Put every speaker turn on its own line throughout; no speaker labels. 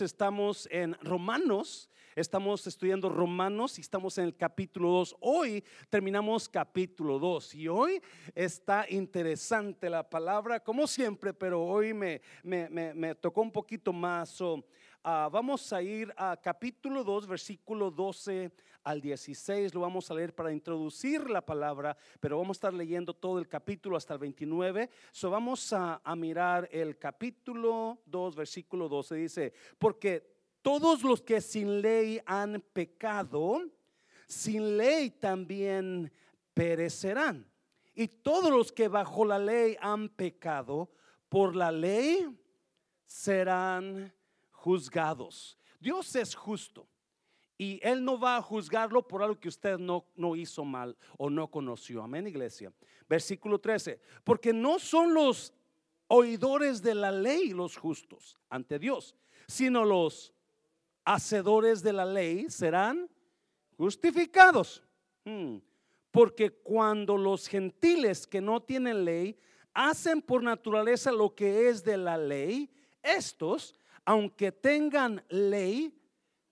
estamos en Romanos, estamos estudiando Romanos y estamos en el capítulo 2. Hoy terminamos capítulo 2 y hoy está interesante la palabra, como siempre, pero hoy me, me, tocó un poquito más. Ah, vamos a ir a capítulo 2, versículo 12 al 16. Lo vamos a leer para introducir la palabra, pero vamos a estar leyendo todo el capítulo hasta el 29. So vamos a, mirar el capítulo 2, versículo 12. Dice, porque todos los que sin ley han pecado, sin ley también perecerán. Y todos los que bajo la ley han pecado, por la ley serán juzgados. Dios es justo y Él no va a juzgarlo por algo que usted no, no hizo mal o no conoció. Amén, iglesia. Versículo 13. Porque no son los oidores de la ley los justos ante Dios, sino los hacedores de la ley serán justificados. Hmm. Porque cuando los gentiles que no tienen ley hacen por naturaleza lo que es de la ley, estos aunque tengan ley,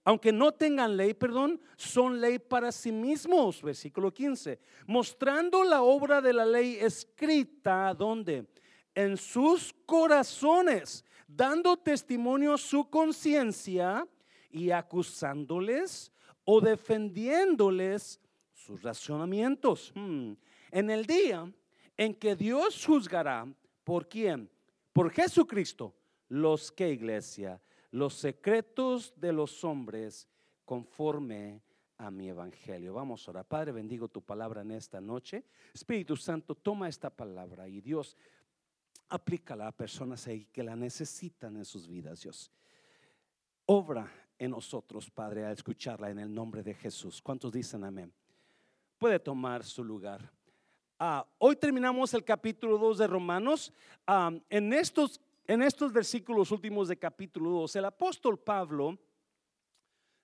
aunque no tengan ley, perdón, son ley para sí mismos, versículo 15, mostrando la obra de la ley escrita, ¿dónde? En sus corazones, dando testimonio a su conciencia y acusándoles o defendiéndoles sus razonamientos. Hmm. En el día en que Dios juzgará, ¿por quién? Por Jesucristo los que iglesia, los secretos de los hombres conforme a mi evangelio. Vamos a orar. Padre, bendigo tu palabra en esta noche. Espíritu Santo, toma esta palabra y Dios aplícala a personas ahí que la necesitan en sus vidas, Dios. Obra en nosotros, Padre, a escucharla en el nombre de Jesús. ¿Cuántos dicen amén? Puede tomar su lugar. Ah, hoy terminamos el capítulo 2 de Romanos. Ah, en estos en estos versículos últimos de capítulo 2, el apóstol Pablo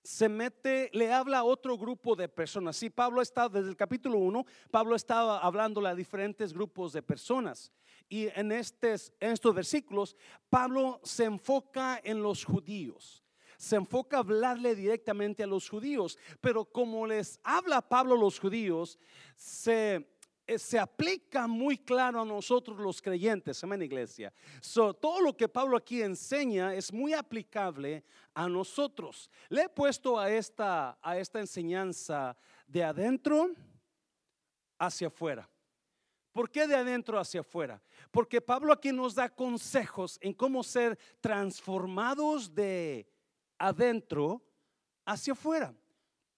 se mete, le habla a otro grupo de personas. Sí, Pablo está desde el capítulo 1, Pablo estaba hablando a diferentes grupos de personas. Y en, estos, en estos versículos, Pablo se enfoca en los judíos. Se enfoca a hablarle directamente a los judíos. Pero como les habla Pablo a los judíos, se se aplica muy claro a nosotros los creyentes, amén iglesia. todo lo que Pablo aquí enseña es muy aplicable a nosotros. Le he puesto a esta, a esta enseñanza de adentro hacia afuera. ¿Por qué de adentro hacia afuera? Porque Pablo aquí nos da consejos en cómo ser transformados de adentro hacia afuera.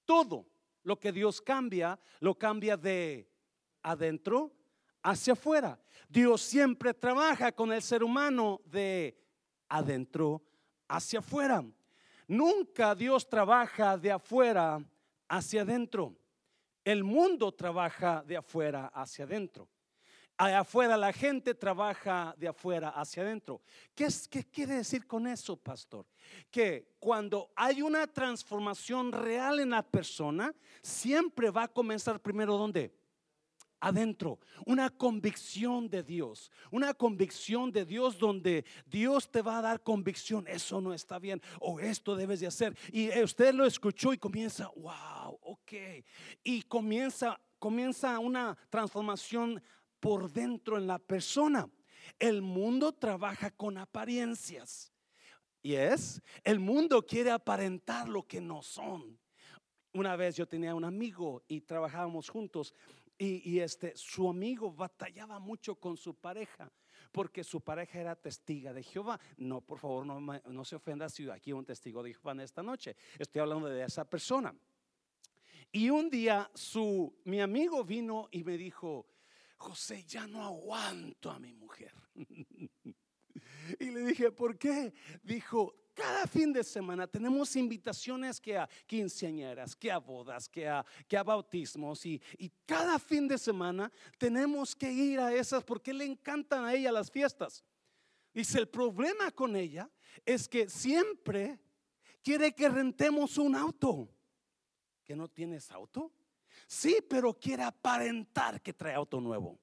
Todo lo que Dios cambia, lo cambia de adentro hacia afuera. Dios siempre trabaja con el ser humano de adentro hacia afuera. Nunca Dios trabaja de afuera hacia adentro. El mundo trabaja de afuera hacia adentro. Afuera la gente trabaja de afuera hacia adentro. ¿Qué, es, ¿Qué quiere decir con eso, pastor? Que cuando hay una transformación real en la persona, siempre va a comenzar primero ¿dónde? Adentro, una convicción de Dios, una convicción de Dios donde Dios te va a dar convicción, eso no está bien o esto debes de hacer. Y usted lo escuchó y comienza, wow, ok. Y comienza, comienza una transformación por dentro en la persona. El mundo trabaja con apariencias. Y es, el mundo quiere aparentar lo que no son. Una vez yo tenía un amigo y trabajábamos juntos y, este, su amigo batallaba mucho con su pareja, porque su pareja era testiga de Jehová. No, por favor, no, no se ofenda si aquí un testigo de Jehová en esta noche. Estoy hablando de esa persona. Y un día su, mi amigo vino y me dijo, José, ya no aguanto a mi mujer. y le dije, ¿por qué? Dijo, cada fin de semana tenemos invitaciones que a quinceañeras, que a bodas, que a, que a bautismos y, y cada fin de semana tenemos que ir a esas porque le encantan a ella las fiestas. Dice, el problema con ella es que siempre quiere que rentemos un auto. ¿Que no tienes auto? Sí, pero quiere aparentar que trae auto nuevo.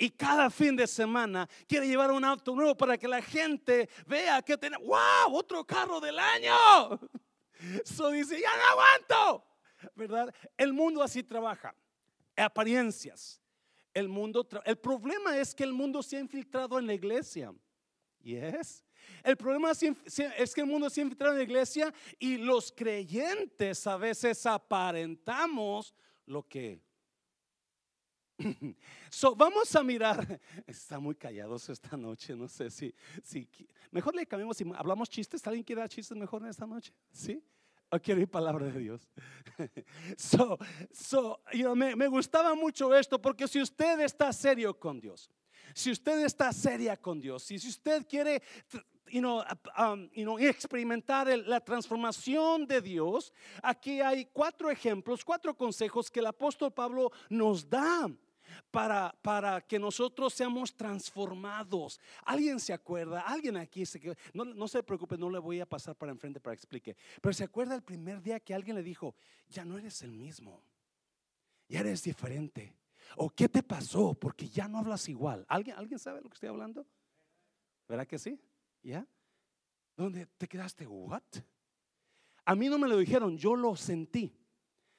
Y cada fin de semana quiere llevar un auto nuevo para que la gente vea que tiene, wow, otro carro del año. Eso dice, ya no aguanto. ¿Verdad? El mundo así trabaja. Apariencias. El mundo, el problema es que el mundo se ha infiltrado en la iglesia. Yes. El problema es que el mundo se ha infiltrado en la iglesia y los creyentes a veces aparentamos lo que So, vamos a mirar. Está muy callados esta noche. No sé si, si mejor le cambiamos y hablamos chistes. ¿Alguien quiere dar chistes mejor en esta noche? ¿Sí? ¿O quiere ir palabra de Dios? so, so, me, me gustaba mucho esto porque si usted está serio con Dios, si usted está seria con Dios, y si usted quiere you know, um, you know, experimentar la transformación de Dios, aquí hay cuatro ejemplos, cuatro consejos que el apóstol Pablo nos da. Para, para, que nosotros seamos transformados. ¿Alguien se acuerda? ¿Alguien aquí se no, no se preocupe, no le voy a pasar para enfrente para que explique. Pero se acuerda el primer día que alguien le dijo, ya no eres el mismo, ya eres diferente. ¿O qué te pasó? Porque ya no hablas igual. ¿Alguien, ¿alguien sabe lo que estoy hablando? ¿Verdad que sí? ¿Ya? ¿Dónde te quedaste? ¿What? A mí no me lo dijeron, yo lo sentí.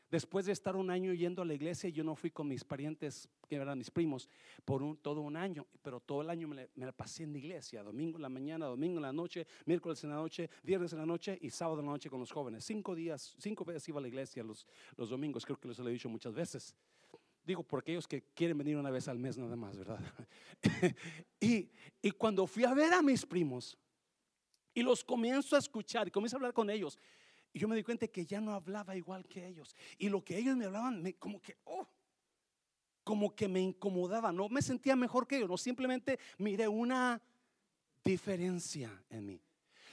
Después de estar un año yendo a la iglesia, yo no fui con mis parientes, que eran mis primos, por un, todo un año, pero todo el año me, pasé en la iglesia, domingo en la mañana, domingo en la noche, miércoles en la noche, viernes en la noche y sábado en la noche con los jóvenes. Cinco días, cinco veces iba a la iglesia los, los domingos, creo que les lo he dicho muchas veces. Digo, por aquellos que quieren venir una vez al mes nada más, ¿verdad? y, y cuando fui a ver a mis primos y los comienzo a escuchar y comienzo a hablar con ellos, y yo me di cuenta que ya no hablaba igual que ellos. Y lo que ellos me hablaban, me, como que, oh, como que me incomodaba. No me sentía mejor que ellos, no simplemente miré una diferencia en mí.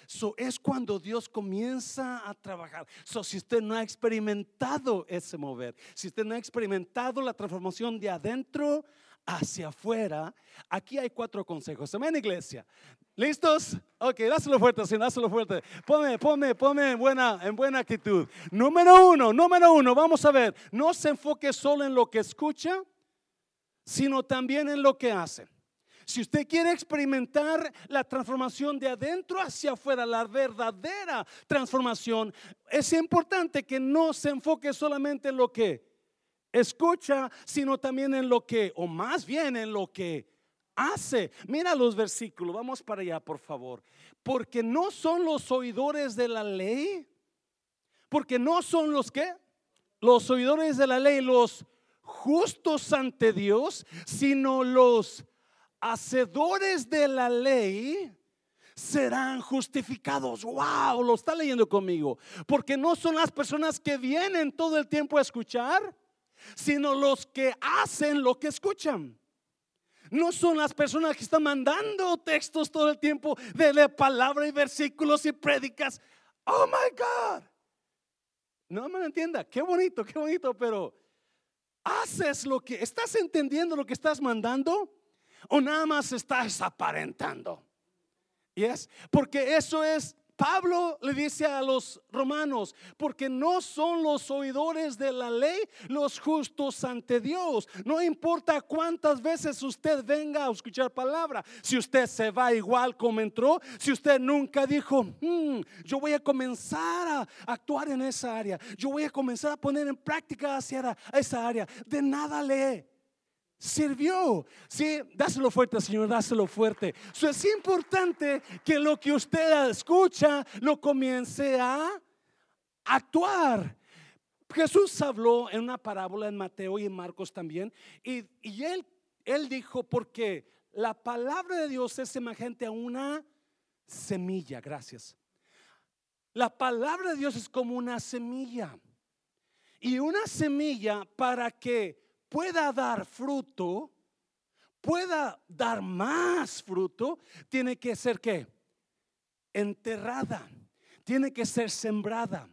So, es cuando Dios comienza a trabajar. So, si usted no ha experimentado ese mover, si usted no ha experimentado la transformación de adentro hacia afuera, aquí hay cuatro consejos. Amén, iglesia. ¿Listos? Ok, dáselo fuerte, así, dáselo fuerte. Ponme, ponme, ponme en buena, en buena actitud. Número uno, número uno, vamos a ver. No se enfoque solo en lo que escucha, sino también en lo que hace. Si usted quiere experimentar la transformación de adentro hacia afuera, la verdadera transformación, es importante que no se enfoque solamente en lo que escucha, sino también en lo que, o más bien en lo que hace. Mira los versículos, vamos para allá, por favor. Porque no son los oidores de la ley, porque no son los que, los oidores de la ley, los justos ante Dios, sino los hacedores de la ley serán justificados. Wow, lo está leyendo conmigo. Porque no son las personas que vienen todo el tiempo a escuchar, sino los que hacen lo que escuchan. No son las personas que están mandando textos todo el tiempo de la palabra y versículos y prédicas. Oh my God. No me entienda. Qué bonito, qué bonito, pero haces lo que estás entendiendo lo que estás mandando o nada más estás aparentando. Yes, porque eso es Pablo le dice a los romanos, porque no son los oidores de la ley los justos ante Dios. No importa cuántas veces usted venga a escuchar palabra, si usted se va igual como entró, si usted nunca dijo, hmm, yo voy a comenzar a actuar en esa área, yo voy a comenzar a poner en práctica hacia esa área, de nada lee sirvió. Sí, dáselo fuerte, Señor, dáselo fuerte. es importante que lo que usted escucha lo comience a actuar. Jesús habló en una parábola en Mateo y en Marcos también, y, él, él dijo, porque la palabra de Dios es semejante a una semilla, gracias. La palabra de Dios es como una semilla. Y una semilla para que pueda dar fruto, pueda dar más fruto, tiene que ser que enterrada, tiene que ser sembrada.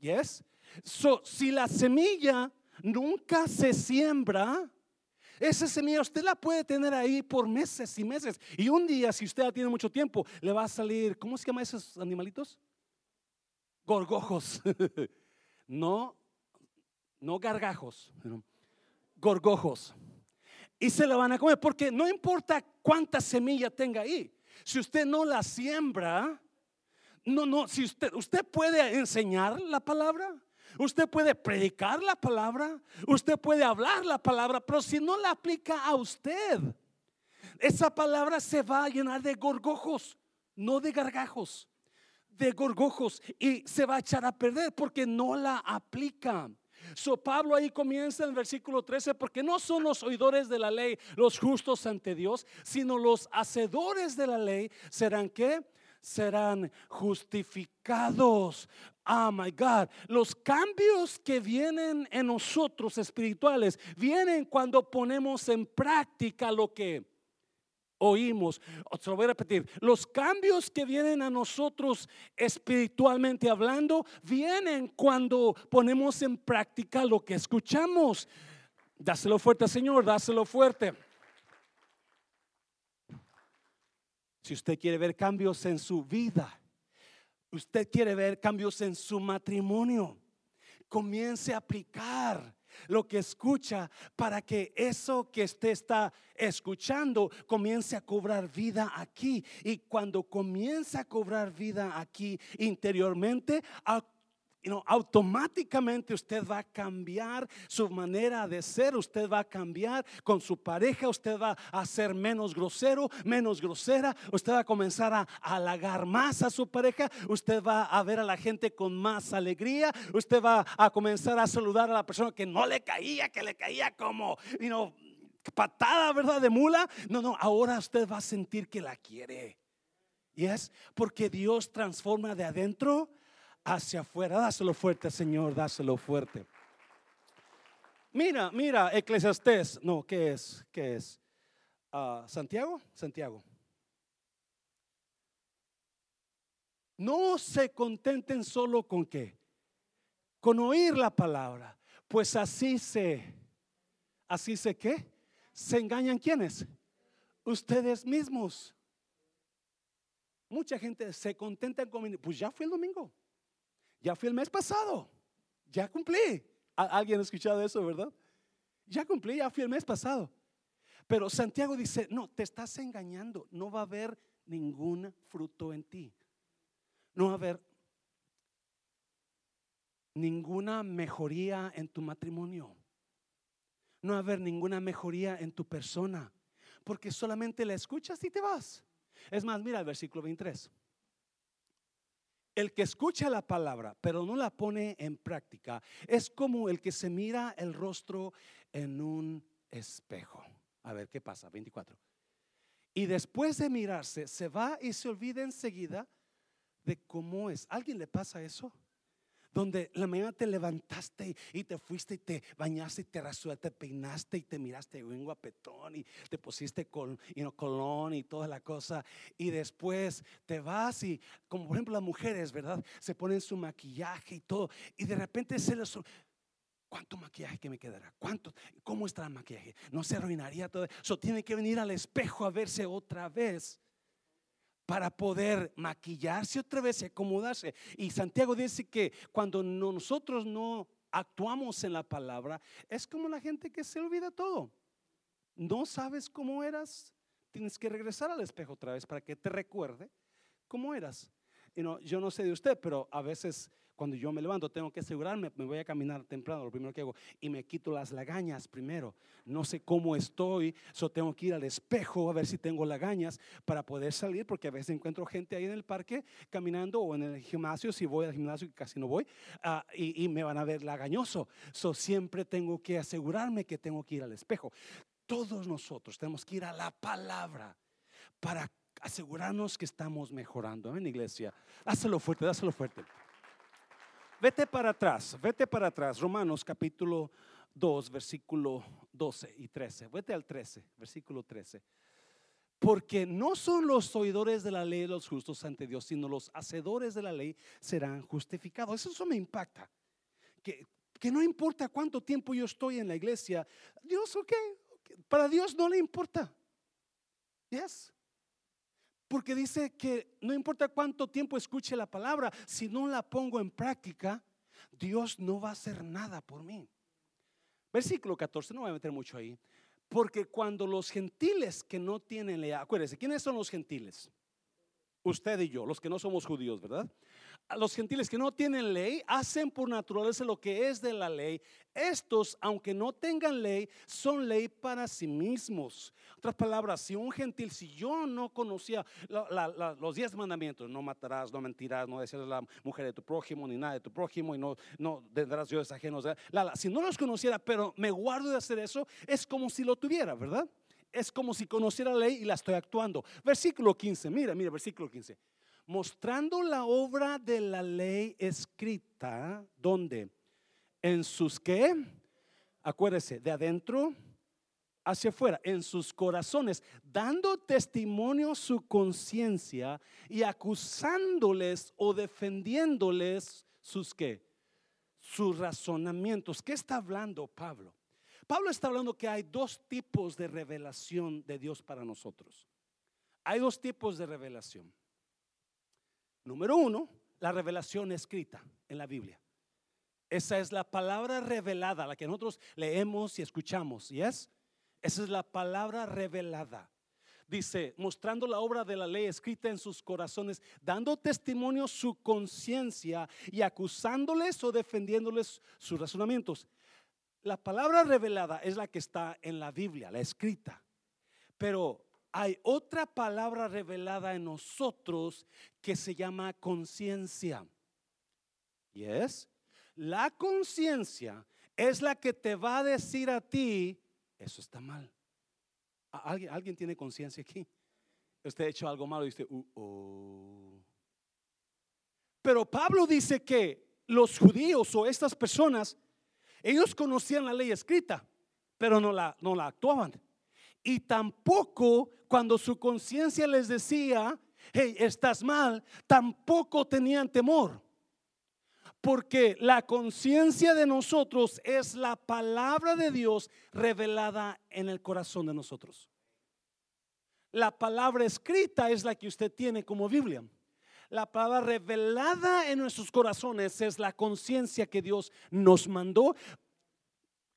Yes? So, si la semilla nunca se siembra, esa semilla usted la puede tener ahí por meses y meses. Y un día, si usted la tiene mucho tiempo, le va a salir, ¿cómo se llama esos animalitos? Gorgojos. no, no gargajos gorgojos. y se la van a comer, porque no importa cuánta semilla tenga ahí, si usted no la siembra, no, no, si usted, usted puede enseñar la palabra, usted puede predicar la palabra, usted puede hablar la palabra, pero si no la aplica a usted, esa palabra se va a llenar de gorgojos, no de gargajos, de gorgojos y se va a echar a perder porque no la aplica. So Pablo ahí comienza en el versículo 13, porque no son los oidores de la ley los justos ante Dios, sino los hacedores de la ley serán que serán justificados. Oh my God, los cambios que vienen en nosotros espirituales vienen cuando ponemos en práctica lo que oímos. Lo voy a repetir. Los cambios que vienen a nosotros espiritualmente hablando vienen cuando ponemos en práctica lo que escuchamos. Dáselo fuerte, Señor, dáselo fuerte. Si usted quiere ver cambios en su vida, usted quiere ver cambios en su matrimonio, comience a aplicar lo que escucha para que eso que usted está escuchando comience a cobrar vida aquí. Y cuando comienza a cobrar vida aquí interiormente, automáticamente usted va a cambiar su manera de ser, usted va a cambiar con su pareja, usted va a ser menos grosero, menos grosera, usted va a comenzar a, halagar más a su pareja, usted va a ver a la gente con más alegría, usted va a comenzar a saludar a la persona que no le caía, que le caía como, you patada, ¿verdad? De mula. No, no, ahora usted va a sentir que la quiere. Y es porque Dios transforma de adentro hacia afuera. Dáselo fuerte, Señor, dáselo fuerte. Mira, mira, Eclesiastés. No, ¿qué es? ¿Qué es? Ah, Santiago, Santiago. No se contenten solo con qué? Con oír la palabra. Pues así se, así se qué? Se engañan quienes? Ustedes mismos. Mucha gente se contenta con, pues ya fue el domingo. Ya fui el mes pasado. Ya cumplí. ¿Alguien ha escuchado eso, verdad? Ya cumplí, ya fui el mes pasado. Pero Santiago dice, no, te estás engañando. No va a haber ningún fruto en ti. No va a haber ninguna mejoría en tu matrimonio. No va a haber ninguna mejoría en tu persona. Porque solamente la escuchas y te vas. Es más, mira el versículo 23. El que escucha la palabra, pero no la pone en práctica, es como el que se mira el rostro en un espejo. A ver, ¿qué pasa? 24. Y después de mirarse, se va y se olvida enseguida de cómo es. ¿Alguien le pasa eso? Donde la mañana te levantaste y te fuiste y te bañaste y te rasuraste, te peinaste y te miraste un guapetón y te pusiste con colón y toda la cosa. Y después te vas y, como por ejemplo las mujeres, ¿verdad? Se ponen su maquillaje y todo. Y de repente se les... ¿Cuánto maquillaje que me quedará? ¿Cuánto? ¿Cómo está el maquillaje? No se arruinaría todo. Eso tiene que venir al espejo a verse otra vez para poder maquillarse otra vez y acomodarse. Y Santiago dice que cuando nosotros no actuamos en la palabra, es como la gente que se olvida todo. No sabes cómo eras, tienes que regresar al espejo otra vez para que te recuerde cómo eras. Y no, yo no sé de usted, pero a veces cuando yo me levanto, tengo que asegurarme, me voy a caminar temprano, lo primero que hago, y me quito las lagañas primero. No sé cómo estoy, so tengo que ir al espejo a ver si tengo lagañas para poder salir, porque a veces encuentro gente ahí en el parque caminando o en el gimnasio, si voy al gimnasio, que casi no voy, ah, y, y, me van a ver lagañoso. So siempre tengo que asegurarme que tengo que ir al espejo. Todos nosotros tenemos que ir a la palabra para asegurarnos que estamos mejorando en iglesia. Dáselo fuerte, dáselo fuerte. Vete para atrás, vete para atrás. Romanos capítulo 2, versículo 12 y 13. Vete al 13, versículo 13. Porque no son los oidores de la ley los justos ante Dios, sino los hacedores de la ley serán justificados. Eso, me impacta. Que, que no importa cuánto tiempo yo estoy en la iglesia, Dios, ok, para Dios no le importa. Yes. Porque dice que no importa cuánto tiempo escuche la palabra, si no la pongo en práctica, Dios no va a hacer nada por mí. Versículo 14, no voy a meter mucho ahí. Porque cuando los gentiles que no tienen ley, acuérdense, ¿quiénes son los gentiles? Usted y yo, los que no somos judíos, ¿verdad? Los gentiles que no tienen ley hacen por naturaleza lo que es de la ley. Estos, aunque no tengan ley, son ley para sí mismos. Otras palabras, si un gentil, si yo no conocía los diez mandamientos, no matarás, no mentirás, no desearás la mujer de tu prójimo, ni nada de tu prójimo, y no, no tendrás dioses ajenos. si no los conociera, pero me guardo de hacer eso, es como si lo tuviera, ¿verdad? Es como si conociera la ley y la estoy actuando. Versículo 15, mira, mira, versículo 15 mostrando la obra de la ley escrita, ¿dónde? En sus qué? Acuérdese, de adentro hacia afuera, en sus corazones, dando testimonio su conciencia y acusándoles o defendiéndoles sus qué? Sus razonamientos. ¿Qué está hablando Pablo? Pablo está hablando que hay dos tipos de revelación de Dios para nosotros. Hay dos tipos de revelación. Número uno, la revelación escrita en la Biblia. Esa es la palabra revelada, la que nosotros leemos y escuchamos. ¿Y es? Esa es la palabra revelada. Dice, mostrando la obra de la ley escrita en sus corazones, dando testimonio su conciencia y acusándoles o defendiéndoles sus razonamientos. La palabra revelada es la que está en la Biblia, la escrita. Pero hay otra palabra revelada en nosotros que se llama conciencia. Y es, la conciencia es la que te va a decir a ti, eso está mal. ¿Alguien, ¿alguien tiene conciencia aquí? Usted ha hecho algo malo y dice, uh, oh. Pero Pablo dice que los judíos o estas personas, ellos conocían la ley escrita, pero no la, no la actuaban. Y tampoco cuando su conciencia les decía, hey, estás mal, tampoco tenían temor. Porque la conciencia de nosotros es la palabra de Dios revelada en el corazón de nosotros. La palabra escrita es la que usted tiene como Biblia. La palabra revelada en nuestros corazones es la conciencia que Dios nos mandó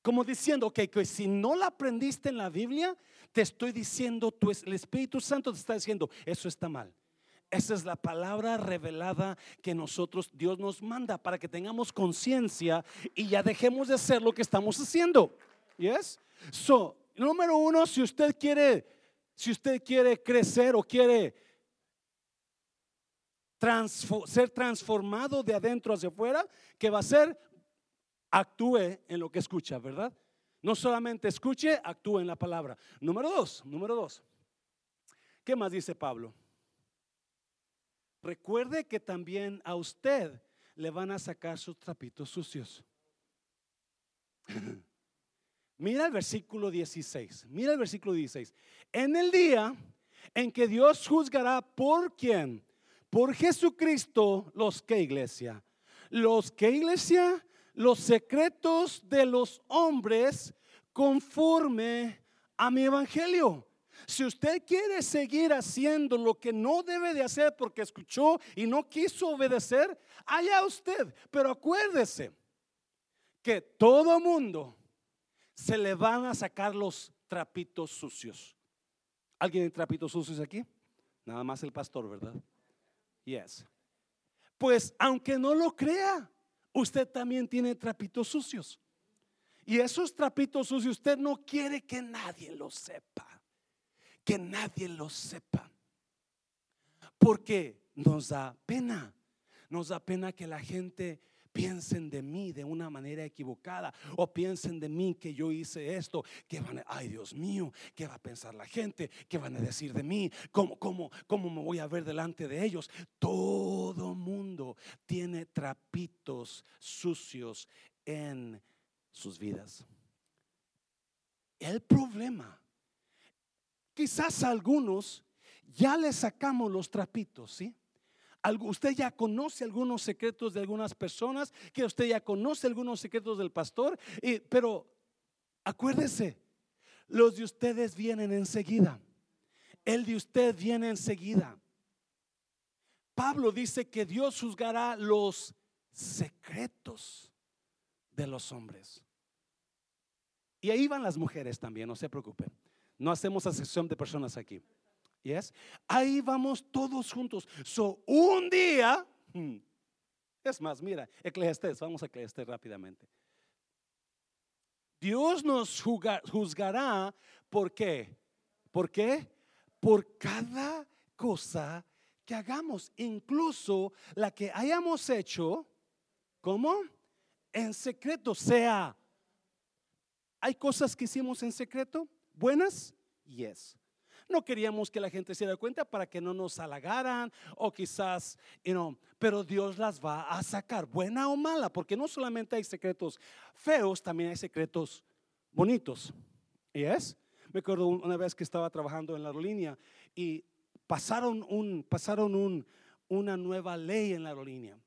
como diciendo que, que si no la aprendiste en la Biblia, te estoy diciendo, el Espíritu Santo te está diciendo, eso está mal. Esa es la palabra revelada que nosotros, Dios nos manda para que tengamos conciencia y ya dejemos de hacer lo que estamos haciendo. Yes? So, número uno, si usted quiere, si usted quiere crecer o quiere ser transformado de adentro hacia afuera, ¿qué va a ser? actúe en lo que escucha, ¿verdad? No solamente escuche, actúe en la palabra. Número dos, número dos. ¿Qué más dice Pablo? Recuerde que también a usted le van a sacar sus trapitos sucios. Mira el versículo 16. Mira el versículo 16. En el día en que Dios juzgará por quién? Por Jesucristo los que iglesia. Los que iglesia los secretos de los hombres conforme a mi evangelio. Si usted quiere seguir haciendo lo que no debe de hacer porque escuchó y no quiso obedecer, allá usted. Pero acuérdese que todo mundo se le van a sacar los trapitos sucios. ¿Alguien trapitos sucios aquí? Nada más el pastor, ¿verdad? Yes. Pues aunque no lo crea, usted también tiene trapitos sucios. Y esos trapitos sucios usted no quiere que nadie los sepa. Que nadie los sepa. Porque nos da pena. Nos da pena que la gente piensen de mí de una manera equivocada o piensen de mí que yo hice esto, que van a, ay Dios mío, ¿qué va a pensar la gente? ¿Qué van a decir de mí? ¿Cómo, cómo, cómo me voy a ver delante de ellos? Todo mundo tiene trapitos sucios en sus vidas. El problema, quizás algunos ya le sacamos los trapitos, ¿sí? Usted ya conoce algunos secretos de algunas personas, que usted ya conoce algunos secretos del pastor, pero acuérdese, los de ustedes vienen enseguida. El de usted viene enseguida. Pablo dice que Dios juzgará los secretos de los hombres. Y ahí van las mujeres también, no se preocupen. No hacemos asesión de personas aquí. Yes? Ahí vamos todos juntos. So, un día, hmm, es más, mira, Eclesiastés, vamos a Eclesiastés rápidamente. Dios nos juzgará, ¿por qué? ¿Por qué? Por cada cosa que hagamos, incluso la que hayamos hecho, ¿cómo? En secreto, sea. ¿Hay cosas que hicimos en secreto? ¿Buenas? Yes. No queríamos que la gente se diera cuenta para que no nos halagaran o quizás, pero Dios las va a sacar, buena o mala, porque no solamente hay secretos feos, también hay secretos bonitos. ¿Y es? Me acuerdo una vez que estaba trabajando en la aerolínea y pasaron, un, pasaron un, una nueva ley en la aerolínea.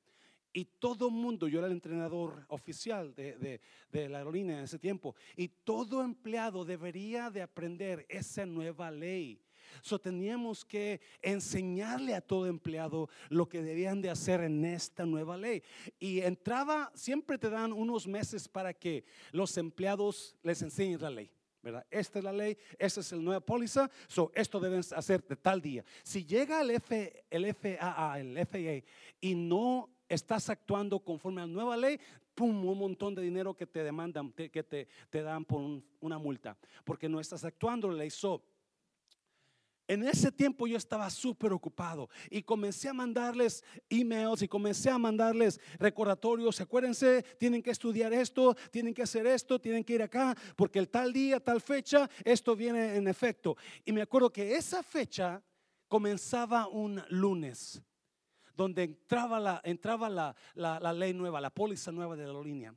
Y todo mundo, yo era el entrenador oficial de, la aerolínea en ese tiempo, y todo empleado debería de aprender esa nueva ley. So teníamos que enseñarle a todo empleado lo que debían de hacer en esta nueva ley. Y entraba, siempre te dan unos meses para que los empleados les enseñen la ley. ¿verdad? Esta es la ley, esta es la nueva póliza, so esto deben hacer de tal día. Si llega el, F, el FAA, el FAA, y no estás actuando conforme a la nueva ley, pum, un montón de dinero que te demandan, que te, te dan por una multa, porque no estás actuando la ley. So, en ese tiempo yo estaba súper ocupado y comencé a mandarles emails y comencé a mandarles recordatorios. Acuérdense, tienen que estudiar esto, tienen que hacer esto, tienen que ir acá, porque el tal día, tal fecha, esto viene en efecto. Y me acuerdo que esa fecha comenzaba un lunes donde entraba la, entraba la, la, ley nueva, la póliza nueva de la línea.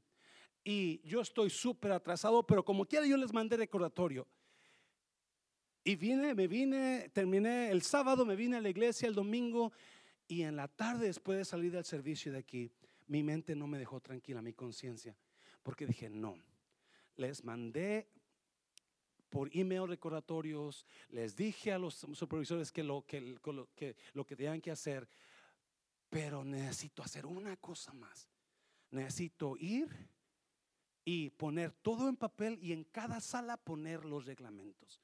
Y yo estoy súper atrasado, pero como quiera yo les mandé recordatorio. Y vine, me vine, terminé el sábado, me vine a la iglesia el domingo y en la tarde después de salir del servicio de aquí, mi mente no me dejó tranquila, mi conciencia, porque dije, no, les mandé por email recordatorios, les dije a los supervisores que lo que, que, lo que tenían que hacer, pero necesito hacer una cosa más. Necesito ir y poner todo en papel y en cada sala poner los reglamentos.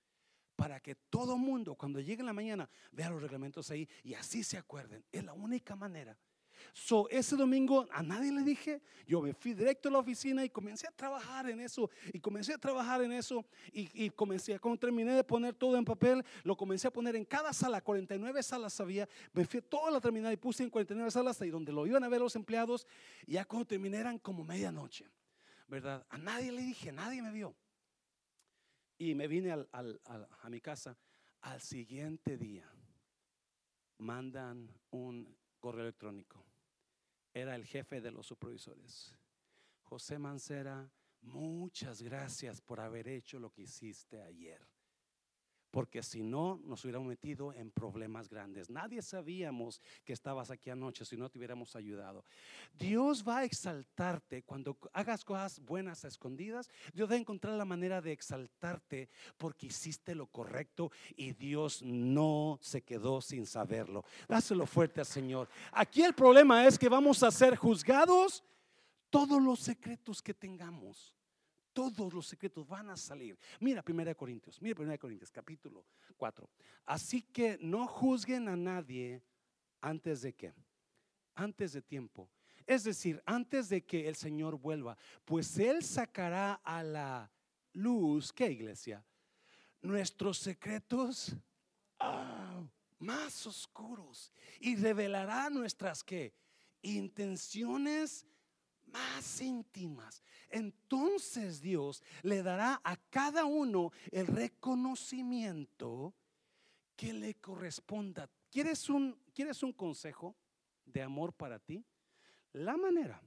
Para que todo mundo cuando llegue en la mañana vea los reglamentos ahí y así se acuerden. Es la única manera So, ese domingo a nadie le dije, yo me fui directo a la oficina y comencé a trabajar en eso, y comencé a trabajar en eso, y, comencé, cuando terminé de poner todo en papel, lo comencé a poner en cada sala, 49 salas había, me fui toda la terminal y puse en 49 salas ahí donde lo iban a ver los empleados, y ya cuando terminé eran como medianoche, ¿verdad? A nadie le dije, nadie me vio. Y me vine a mi casa al siguiente día. Mandan un correo electrónico. Era el jefe de los supervisores. José Mancera, muchas gracias por haber hecho lo que hiciste ayer porque si no nos hubiéramos metido en problemas grandes. Nadie sabíamos que estabas aquí anoche si no te hubiéramos ayudado. Dios va a exaltarte cuando hagas cosas buenas a escondidas. Dios va a encontrar la manera de exaltarte porque hiciste lo correcto y Dios no se quedó sin saberlo. Dáselo fuerte al Señor. Aquí el problema es que vamos a ser juzgados todos los secretos que tengamos todos los secretos van a salir. Mira 1 Corintios, mira 1 Corintios capítulo 4. Así que no juzguen a nadie antes de qué? Antes de tiempo. Es decir, antes de que el Señor vuelva, pues Él sacará a la luz, ¿qué iglesia? Nuestros secretos ah, más oscuros y revelará nuestras qué? Intenciones más íntimas. Entonces Dios le dará a cada uno el reconocimiento que le corresponda. ¿Quieres un, ¿Quieres un consejo de amor para ti? La manera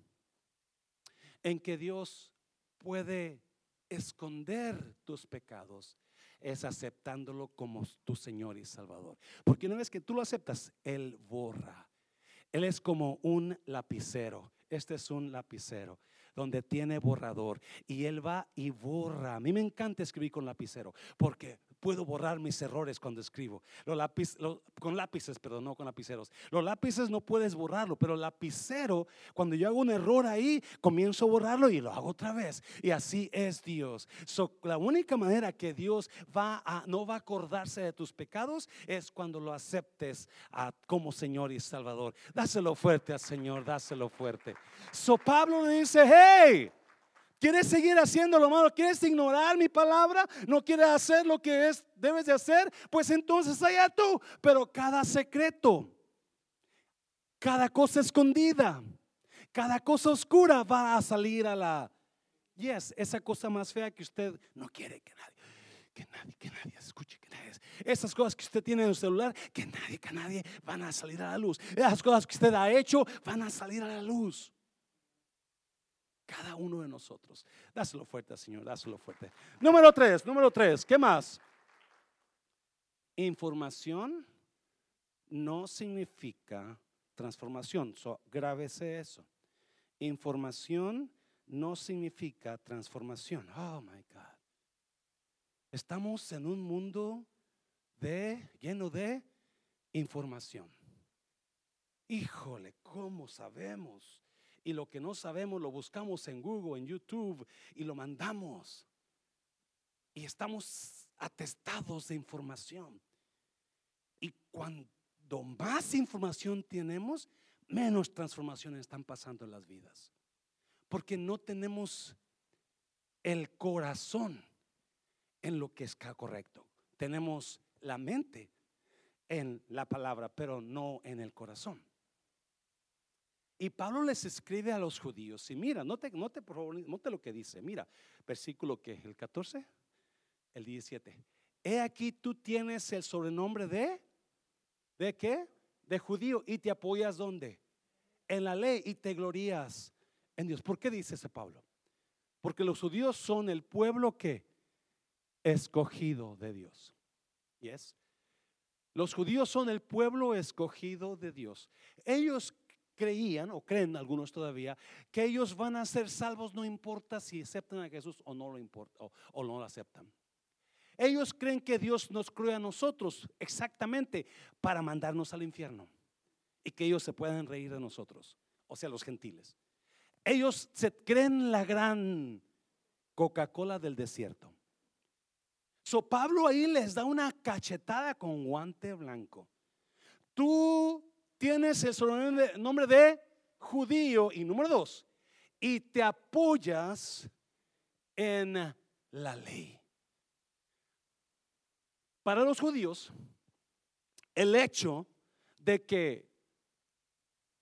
en que Dios puede esconder tus pecados es aceptándolo como tu Señor y Salvador. Porque una vez que tú lo aceptas, Él borra. Él es como un lapicero este es un lapicero donde tiene borrador y él va y borra. A mí me encanta escribir con lapicero porque puedo borrar mis errores cuando escribo. Los lápiz, con lápices, perdón, no con lapiceros. Los lápices no puedes borrarlo, pero el lapicero, cuando yo hago un error ahí, comienzo a borrarlo y lo hago otra vez. Y así es Dios. la única manera que Dios va a, no va a acordarse de tus pecados es cuando lo aceptes como Señor y Salvador. Dáselo fuerte al Señor, dáselo fuerte. So Pablo le dice, hey. ¿Quieres seguir haciendo lo malo? ¿Quieres ignorar mi palabra? ¿No quieres hacer lo que es, debes de hacer? Pues entonces allá tú. Pero cada secreto, cada cosa escondida, cada cosa oscura va a salir a la... Yes, esa cosa más fea que usted no quiere que nadie, que nadie, que nadie escuche, que nadie. Esas cosas que usted tiene en el celular, que nadie, que nadie van a salir a la luz. Esas cosas que usted ha hecho van a salir a la luz. Cada uno de nosotros. Dáselo fuerte, Señor, dáselo fuerte. Número tres, número tres, ¿qué más? Información no significa transformación. So, grábese eso. Información no significa transformación. Oh my God. Estamos en un mundo de lleno de información. Híjole, ¿cómo sabemos? Y lo que no sabemos lo buscamos en Google, en YouTube y lo mandamos. Y estamos atestados de información. Y cuando más información tenemos, menos transformaciones están pasando en las vidas. Porque no tenemos el corazón en lo que es correcto. Tenemos la mente en la palabra, pero no en el corazón. Y Pablo les escribe a los judíos. Y mira, note, lo que dice. Mira, versículo que, el 14, el 17. He aquí tú tienes el sobrenombre de, ¿de qué? De judío. Y te apoyas ¿dónde? En la ley y te glorías en Dios. ¿Por qué dice ese Pablo? Porque los judíos son el pueblo que escogido de Dios. ¿Yes? Los judíos son el pueblo escogido de Dios. Ellos creían o creen algunos todavía que ellos van a ser salvos no importa si aceptan a Jesús o no lo importa o, no lo aceptan. Ellos creen que Dios nos cree a nosotros exactamente para mandarnos al infierno y que ellos se puedan reír de nosotros, o sea, los gentiles. Ellos se creen la gran Coca-Cola del desierto. So Pablo ahí les da una cachetada con guante blanco. Tú tienes el nombre de judío y número dos, y te apoyas en la ley. Para los judíos, el hecho de que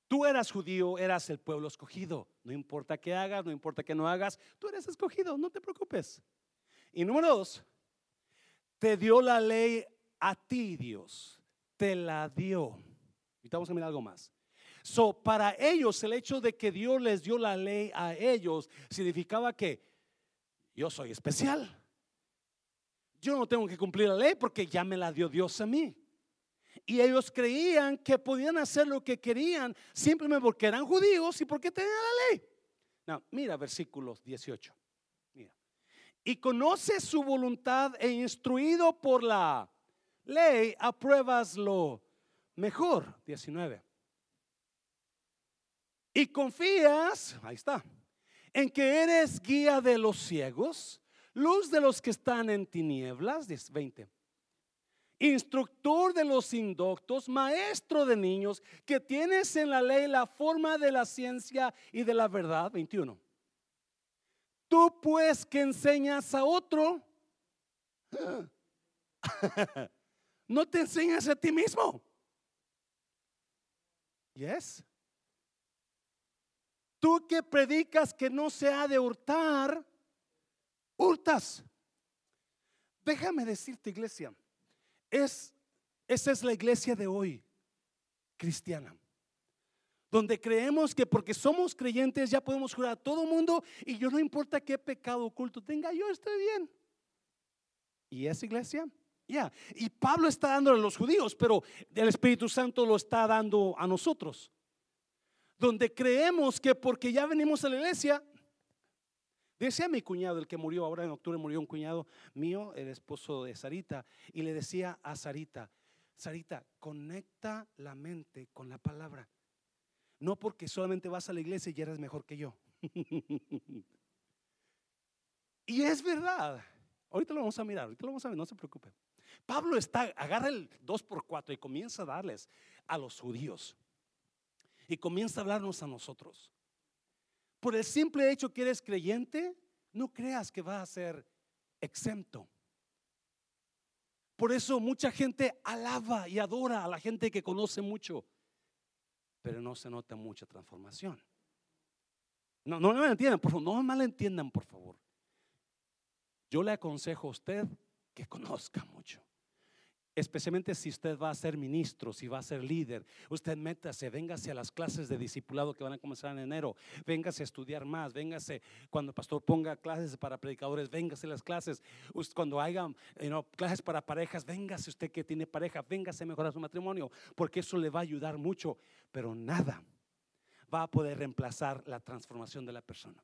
tú eras judío, eras el pueblo escogido. No importa qué hagas, no importa qué no hagas, tú eres escogido, no te preocupes. Y número dos, te dio la ley a ti Dios, te la dio. Vamos a mirar algo más. So, para ellos, el hecho de que Dios les dio la ley a ellos significaba que yo soy especial. Yo no tengo que cumplir la ley porque ya me la dio Dios a mí. Y ellos creían que podían hacer lo que querían simplemente porque eran judíos y porque tenían la ley. No, mira versículos 18. Mira. Y conoce su voluntad e instruido por la ley, apruebas lo mejor. 19. Y confías, ahí está, en que eres guía de los ciegos, luz de los que están en tinieblas, 20. Instructor de los indoctos, maestro de niños, que tienes en la ley la forma de la ciencia y de la verdad, 21. Tú pues que enseñas a otro, no te enseñas a ti mismo. Yes. Tú que predicas que no se ha de hurtar, hurtas. Déjame decirte, iglesia, es, esa es la iglesia de hoy, cristiana, donde creemos que porque somos creyentes ya podemos jurar a todo mundo y yo no importa qué pecado oculto tenga, yo estoy bien. ¿Y esa iglesia? Y Pablo está dándole a los judíos, pero el Espíritu Santo lo está dando a nosotros. Donde creemos que porque ya venimos a la iglesia, Decía mi cuñado, el que murió ahora en octubre, murió un cuñado mío, el esposo de Sarita, y le decía a Sarita, Sarita, conecta la mente con la palabra. No porque solamente vas a la iglesia y eres mejor que yo. y es verdad. Ahorita lo vamos a mirar, ahorita lo vamos a ver, no se preocupe. Pablo está, agarra el 2 por 4 y comienza a darles a los judíos. Y comienza a hablarnos a nosotros. Por el simple hecho que eres creyente, no creas que va a ser exento. Por eso mucha gente alaba y adora a la gente que conoce mucho, pero no se nota mucha transformación. No, no me entiendan, por favor, no me malentiendan, por favor. Yo le aconsejo a usted que conozca mucho. Especialmente si usted va a ser ministro, si va a ser líder, usted métase, véngase a las clases de discipulado que van a comenzar en enero, véngase a estudiar más, véngase cuando el pastor ponga clases para predicadores, véngase a las clases, cuando haya clases para parejas, véngase usted que tiene pareja, véngase a mejorar su matrimonio, porque eso le va a ayudar mucho, pero nada va a poder reemplazar la transformación de la persona.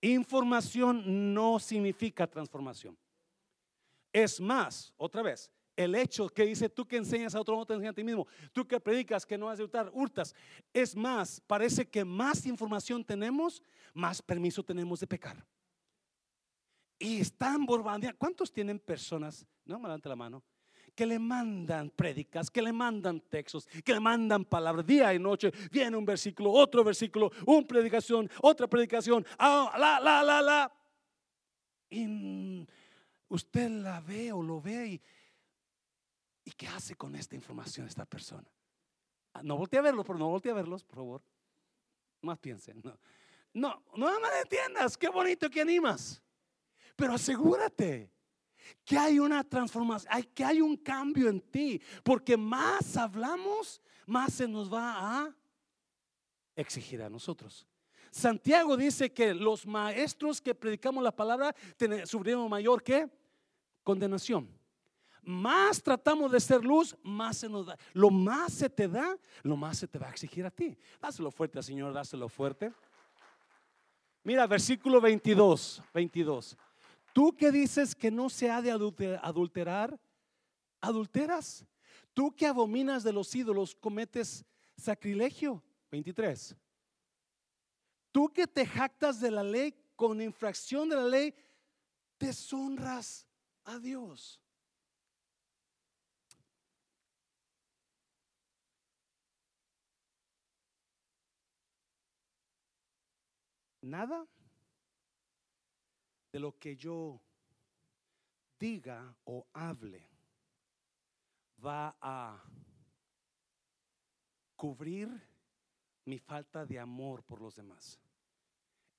Información no significa transformación. Es más, otra vez, el hecho que dice tú que enseñas a otro no te enseñas a ti mismo, tú que predicas que no has de hurtar, hurtas. Es más, parece que más información tenemos, más permiso tenemos de pecar. Y están bombardeando. ¿Cuántos tienen personas? No me levante la mano. Que le mandan prédicas, que le mandan textos, que le mandan palabras día y noche. Viene un versículo, otro versículo, una predicación, otra predicación. Ah, la, la, la, la. Y usted la ve o lo ve y, y ¿qué hace con esta información esta persona? Ah, no voltee a verlos, pero no voltee a verlos, por favor. Más piensen. No, no, no me entiendas, qué bonito que animas. Pero asegúrate que hay una transformación, que hay un cambio en ti, porque más hablamos, más se nos va a exigir a nosotros. Santiago dice que los maestros que predicamos la palabra sufrimos mayor que condenación. Más tratamos de ser luz, más se nos da. Lo más se te da, lo más se te va a exigir a ti. Dáselo fuerte, Señor, dáselo fuerte. Mira, versículo 22, 22. Tú que dices que no se ha de adulterar, adulteras. Tú que abominas de los ídolos, cometes sacrilegio. 23. Tú que te jactas de la ley con infracción de la ley, deshonras a Dios. Nada de lo que yo diga o hable va a cubrir mi falta de amor por los demás.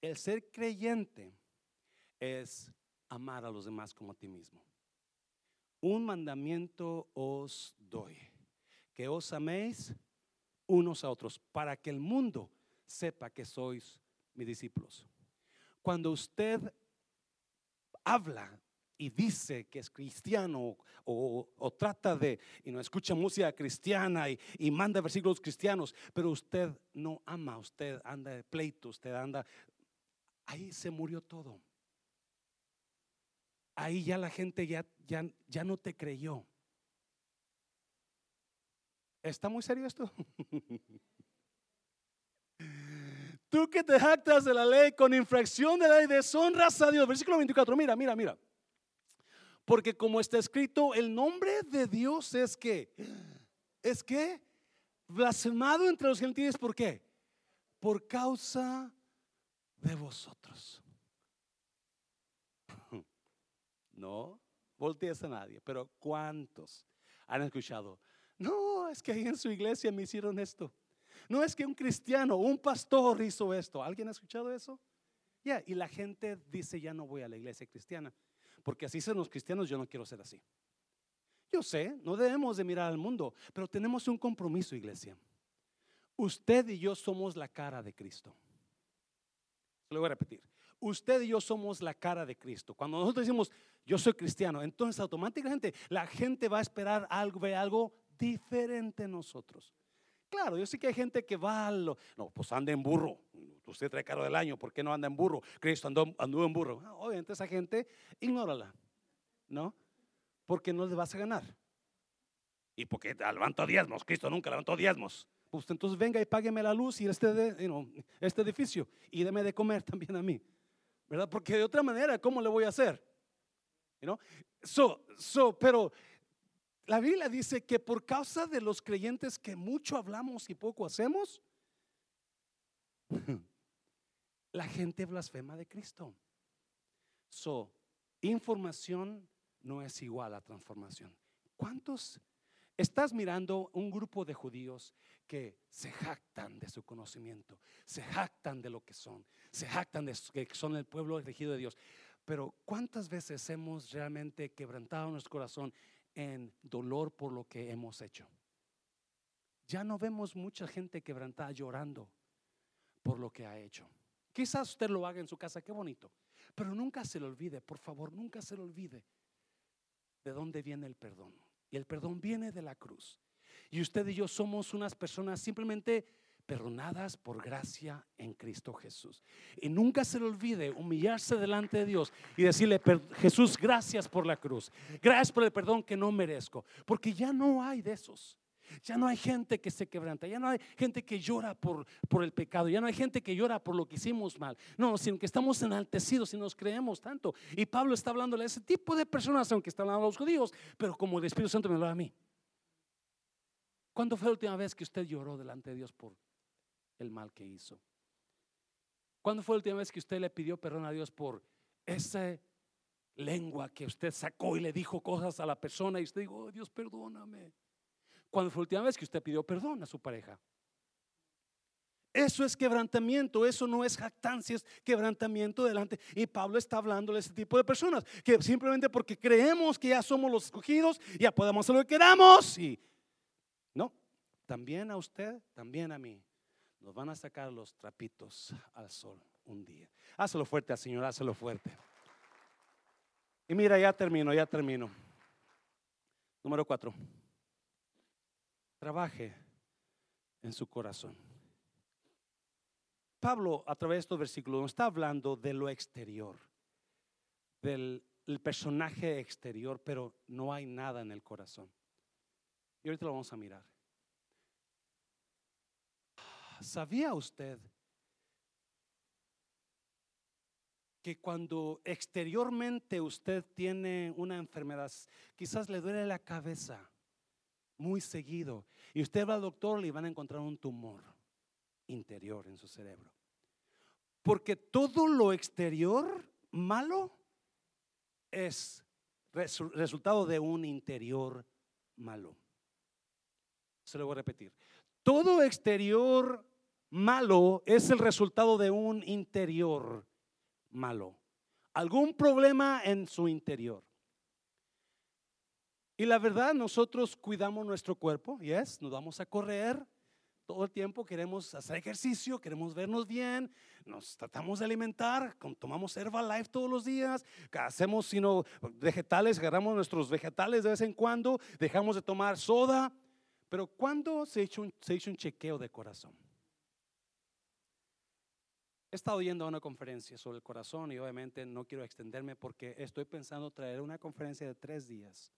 El ser creyente es amar a los demás como a ti mismo. Un mandamiento os doy, que os améis unos a otros, para que el mundo sepa que sois mis discípulos. Cuando usted habla y dice que es cristiano o, trata de y no escucha música cristiana y, manda versículos cristianos, pero usted no ama, usted anda de pleito, usted anda ahí se murió todo. Ahí ya la gente ya, ya, ya no te creyó. ¿Está muy serio esto? Tú que te jactas de la ley con infracción de la ley, deshonras a Dios. Versículo 24, mira, mira, mira. Porque como está escrito, el nombre de Dios es que, es que, blasfemado entre los gentiles, ¿por qué? Por causa de vosotros. No voltees a nadie, pero ¿cuántos han escuchado? No, es que ahí en su iglesia me hicieron esto. No es que un cristiano, un pastor hizo esto. ¿Alguien ha escuchado eso? Ya, y la gente dice, ya no voy a la iglesia cristiana, porque así son los cristianos, yo no quiero ser así. Yo sé, no debemos de mirar al mundo, pero tenemos un compromiso, iglesia. Usted y yo somos la cara de Cristo. Lo voy a repetir. Usted y yo somos la cara de Cristo. Cuando nosotros decimos, yo soy cristiano, entonces automáticamente la gente va a esperar algo, ve algo diferente en nosotros. Claro, yo sé que hay gente que va lo, no, pues anda en burro. usted trae carro del año, ¿por qué no anda en burro? Cristo andó, anduvo en burro. Ah, obviamente esa gente, ignórala, ¿no? Porque no le vas a ganar. Y porque levantó diezmos, Cristo nunca levantó diezmos. Pues entonces venga y págueme la luz y este, este edificio y deme de comer también a mí. ¿Verdad? Porque de otra manera, ¿cómo le voy a hacer? ¿No? So, so, pero la Biblia dice que por causa de los creyentes que mucho hablamos y poco hacemos, la gente blasfema de Cristo. So, información no es igual a transformación. ¿Cuántos estás mirando un grupo de judíos que se jactan de su conocimiento, se jactan de lo que son, se jactan de que son el pueblo elegido de Dios? Pero ¿cuántas veces hemos realmente quebrantado nuestro corazón en dolor por lo que hemos hecho? Ya no vemos mucha gente quebrantada llorando por lo que ha hecho. Quizás usted lo haga en su casa, qué bonito. Pero nunca se le olvide, por favor, nunca se le olvide de dónde viene el perdón. Y el perdón viene de la cruz. Y usted y yo somos unas personas simplemente perdonadas por gracia en Cristo Jesús. Y nunca se le olvide humillarse delante de Dios y decirle, Jesús, gracias por la cruz. Gracias por el perdón que no merezco. Porque ya no hay de esos. Ya no hay gente que se quebranta, ya no hay gente que llora por, por el pecado, ya no hay gente que llora por lo que hicimos mal. No, sino que estamos enaltecidos y nos creemos tanto. Y Pablo está hablándole a ese tipo de personas, aunque está hablando a los judíos, pero como el Espíritu Santo me lo da a mí. ¿Cuándo fue la última vez que usted lloró delante de Dios por el mal que hizo? ¿Cuándo fue la última vez que usted le pidió perdón a Dios por esa lengua que usted sacó y le dijo cosas a la persona y usted dijo, oh, Dios, perdóname? ¿Cuándo fue la última vez que usted pidió perdón a su pareja? Eso es quebrantamiento, eso no es jactancia, es quebrantamiento delante. Y Pablo está hablando de ese tipo de personas, que simplemente porque creemos que ya somos los escogidos, ya podemos hacer lo que queramos. Y no, también a usted, también a mí, nos van a sacar los trapitos al sol un día. Hazlo fuerte al Señor, hazlo fuerte. Y mira, ya termino, ya termino. Número cuatro trabaje en su corazón. Pablo, a través de estos versículos, está hablando de lo exterior, del personaje exterior, pero no hay nada en el corazón. Y ahorita lo vamos a mirar. ¿Sabía usted que cuando exteriormente usted tiene una enfermedad, quizás le duele la cabeza, muy seguido. Y usted va al doctor, le van a encontrar un tumor interior en su cerebro. Porque todo lo exterior malo es resultado de un interior malo. Se lo voy a repetir. Todo exterior malo es el resultado de un interior malo. Algún problema en su interior. Y la verdad, nosotros cuidamos nuestro cuerpo, yes, nos vamos a correr todo el tiempo, queremos hacer ejercicio, queremos vernos bien, nos tratamos de alimentar, tomamos Herbalife todos los días, hacemos sino vegetales, agarramos nuestros vegetales de vez en cuando, dejamos de tomar soda, pero ¿cuándo se hizo un, chequeo de corazón? He estado yendo a una conferencia sobre el corazón y obviamente no quiero extenderme porque estoy pensando traer una conferencia de tres días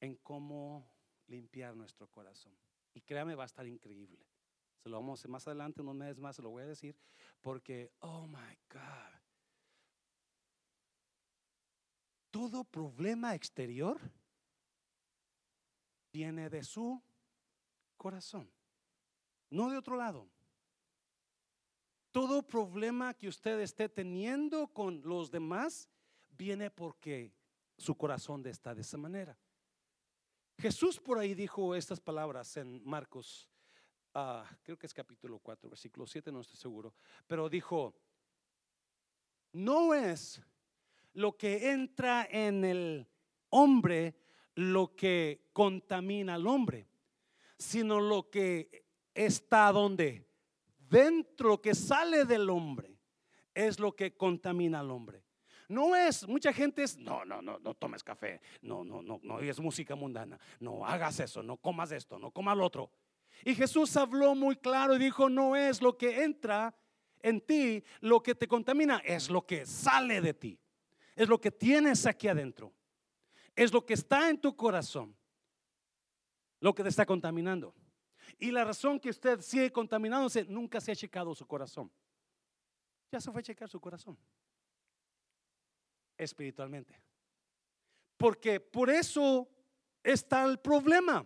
en cómo limpiar nuestro corazón. Y créame, va a estar increíble. Se lo vamos a hacer más adelante, unos meses más, se lo voy a decir, porque, oh my God, todo problema exterior viene de su corazón, no de otro lado. Todo problema que usted esté teniendo con los demás viene porque su corazón está de esa manera. Jesús por ahí dijo estas palabras en Marcos, ah, creo que es capítulo 4, versículo 7, no estoy seguro, pero dijo, no es lo que entra en el hombre lo que contamina al hombre, sino lo que está donde dentro, que sale del hombre, es lo que contamina al hombre. No es, mucha gente es, no, no, no, no tomes café, no, no, no, no es música mundana, no hagas eso, no comas esto, no comas lo otro. Y Jesús habló muy claro y dijo, no es lo que entra en ti, lo que te contamina es lo que sale de ti. Es lo que tienes aquí adentro. Es lo que está en tu corazón. Lo que te está contaminando. Y la razón que usted sigue contaminándose, nunca se ha checado su corazón. Ya se fue a checar su corazón. Espiritualmente. Porque por eso está el problema.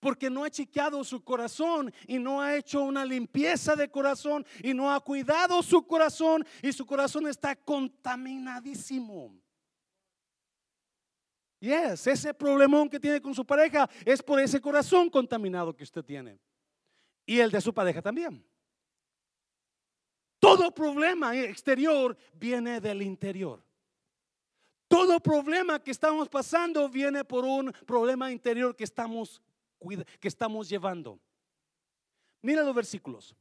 Porque no ha chequeado su corazón y no ha hecho una limpieza de corazón y no ha cuidado su corazón y su corazón está contaminadísimo. Yes, ese problemón que tiene con su pareja es por ese corazón contaminado que usted tiene. Y el de su pareja también. Todo problema exterior viene del interior. Todo problema que estamos pasando viene por un problema interior que estamos, que estamos llevando. Mira los versículos.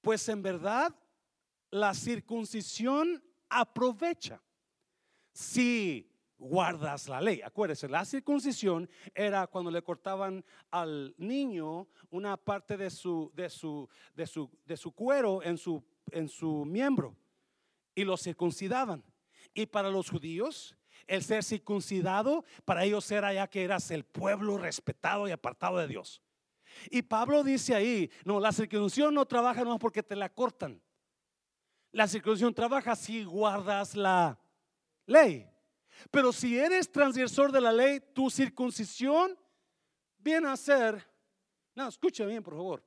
Pues en verdad la circuncisión aprovecha si guardas la ley. Acuérdese, la circuncisión era cuando le cortaban al niño una parte de su, de su, de su, de su cuero en su, en su miembro y lo circuncidaban. Y para los judíos, el ser circuncidado, para ellos era ya que eras el pueblo respetado y apartado de Dios. Y Pablo dice ahí, no, la circuncisión no trabaja no porque te la cortan. La circuncisión trabaja si guardas la ley. Pero si eres transgresor de la ley, tu circuncisión viene a ser, no, escucha bien por favor,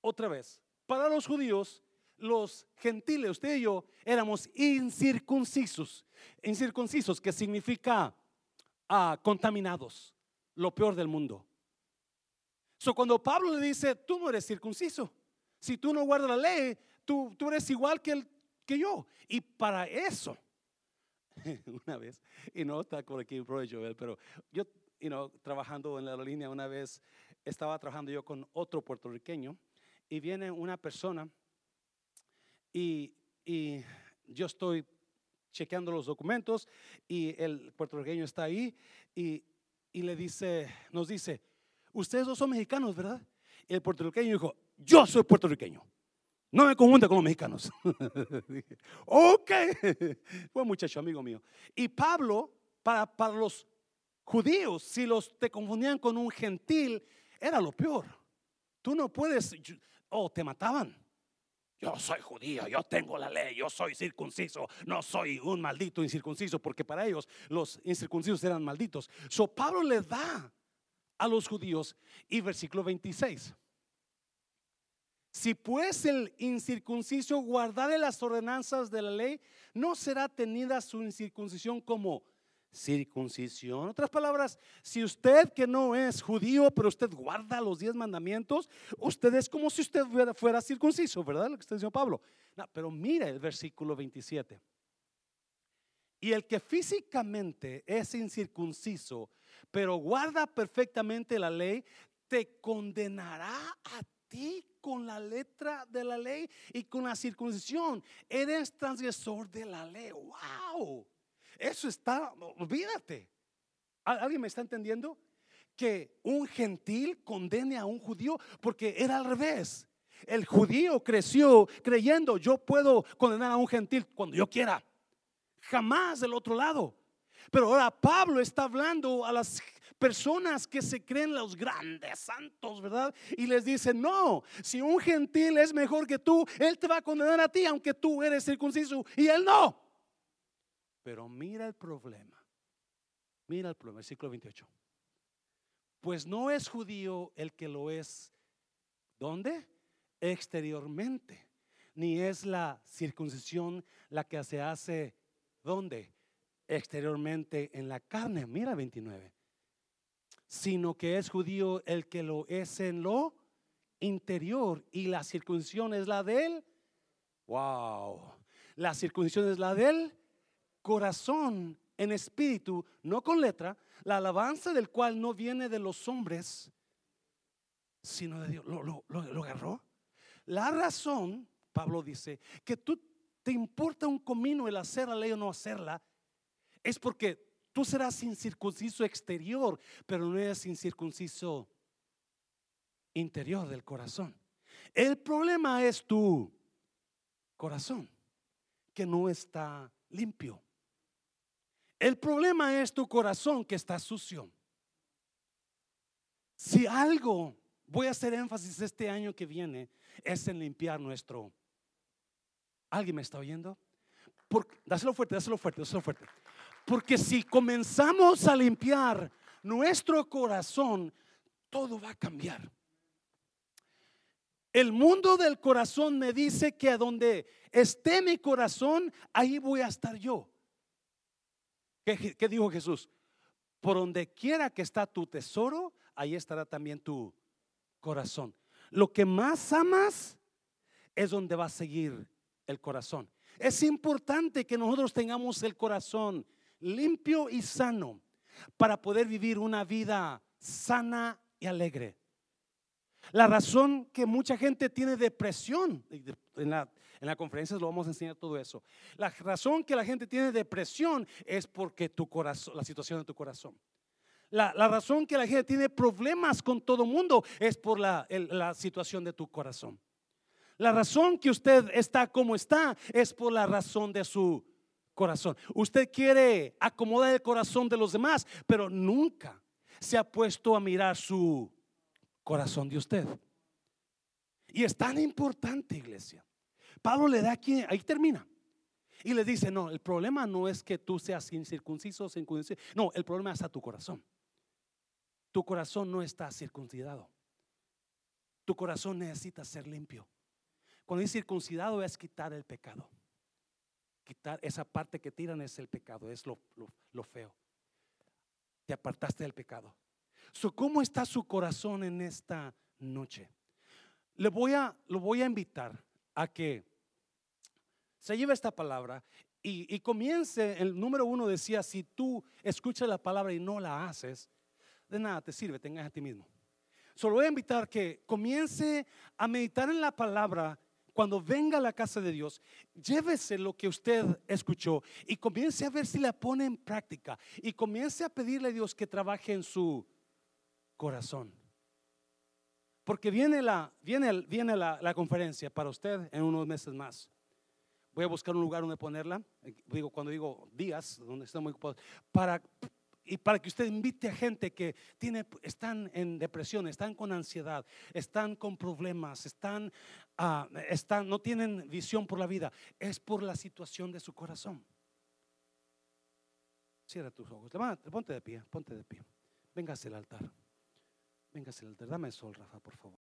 otra vez, para los judíos los gentiles, usted y yo, éramos incircuncisos. Incircuncisos, que significa ah, contaminados, lo peor del mundo. So, cuando Pablo le dice, tú no eres circunciso, si tú no guardas la ley, tú, tú eres igual que, el, que yo. Y para eso, una vez, y no está por aquí Joel, pero yo, you know, trabajando en la línea una vez, estaba trabajando yo con otro puertorriqueño y viene una persona y, yo estoy chequeando los documentos y el puertorriqueño está ahí y, le dice, nos dice, ustedes dos son mexicanos, ¿verdad? Y el puertorriqueño dijo, yo soy puertorriqueño. No me confunda con los mexicanos. ok. Fue un muchacho amigo mío. Y Pablo, para, para los judíos, si los te confundían con un gentil, era lo peor. Tú no puedes, oh, te mataban yo soy judío, yo tengo la ley, yo soy circunciso, no soy un maldito incircunciso, porque para ellos los incircuncisos eran malditos. So Pablo le da a los judíos y versículo 26. Si pues el incircunciso guardare las ordenanzas de la ley, no será tenida su incircuncisión como circuncisión. Otras palabras, si usted que no es judío, pero usted guarda los diez mandamientos, usted es como si usted fuera, circunciso, ¿verdad? Lo que está diciendo Pablo. pero mira el versículo 27. Y el que físicamente es incircunciso, pero guarda perfectamente la ley, te condenará a con la letra de la ley y con la circuncisión. Eres transgresor de la ley. ¡Wow! Eso está, olvídate. ¿Alguien me está entendiendo? Que un gentil condene a un judío porque era al revés. El judío creció creyendo yo puedo condenar a un gentil cuando yo quiera. Jamás del otro lado. Pero ahora Pablo está hablando a las personas que se creen los grandes santos, ¿verdad? Y les dice, no, si un gentil es mejor que tú, él te va a condenar a ti, aunque tú eres circunciso y él no. Pero mira el problema. Mira el problema, versículo 28. Pues no es judío el que lo es. ¿Dónde? Exteriormente. Ni es la circuncisión la que se hace. ¿Dónde? Exteriormente en la carne. Mira 29. Sino que es judío el que lo es en lo interior. Y la circuncisión es la de él. Wow. La circuncisión es la de él corazón en espíritu, no con letra, la alabanza del cual no viene de los hombres, sino de Dios. ¿Lo, agarró? La razón, Pablo dice, que tú te importa un comino el hacer la ley o no hacerla, es porque tú serás incircunciso exterior, pero no eres incircunciso interior del corazón. El problema es tu corazón, que no está limpio. El problema es tu corazón que está sucio. Si algo voy a hacer énfasis este año que viene es en limpiar nuestro. ¿Alguien me está oyendo? dáselo fuerte, dáselo fuerte, dáselo fuerte. Porque si comenzamos a limpiar nuestro corazón, todo va a cambiar. El mundo del corazón me dice que a donde esté mi corazón, ahí voy a estar yo. ¿Qué, dijo Jesús? Por donde quiera que está tu tesoro, ahí estará también tu corazón. Lo que más amas es donde va a seguir el corazón. Es importante que nosotros tengamos el corazón limpio y sano para poder vivir una vida sana y alegre. La razón que mucha gente tiene depresión, en la, en la conferencia lo vamos a enseñar todo eso. La razón que la gente tiene depresión es porque tu corazón, la situación de tu corazón. La, razón que la gente tiene problemas con todo mundo es por la, la situación de tu corazón. La razón que usted está como está es por la razón de su corazón. Usted quiere acomodar el corazón de los demás, pero nunca se ha puesto a mirar su corazón de usted. Y es tan importante, iglesia. Pablo le da aquí, ahí termina. Y le dice, no, el problema no es que tú seas incircunciso o circunciso. No, el problema está tu corazón. Tu corazón no está circuncidado. Tu corazón necesita ser limpio. Cuando dice circuncidado es quitar el pecado. Quitar esa parte que tiran es el pecado, es lo, feo. Te apartaste del pecado. ¿Cómo está su corazón en esta noche? Le voy a, lo voy a invitar a que se lleve esta palabra y, y comience. El número uno decía: si tú escuchas la palabra y no la haces, de nada te sirve, tengas a ti mismo. Solo voy a invitar que comience a meditar en la palabra cuando venga a la casa de Dios, llévese lo que usted escuchó y comience a ver si la pone en práctica y comience a pedirle a Dios que trabaje en su corazón. Porque viene la, viene, viene la, conferencia para usted en unos meses más. Voy a buscar un lugar donde ponerla. Digo, cuando digo días, donde estamos muy ocupados, para y para que usted invite a gente que tiene, están en depresión, están con ansiedad, están con problemas, están, ah, están, no tienen visión por la vida, es por la situación de su corazón. Cierra tus ojos, ponte de pie, ponte de pie. Véngase al altar. Véngase al altar. Dame sol, Rafa, por favor.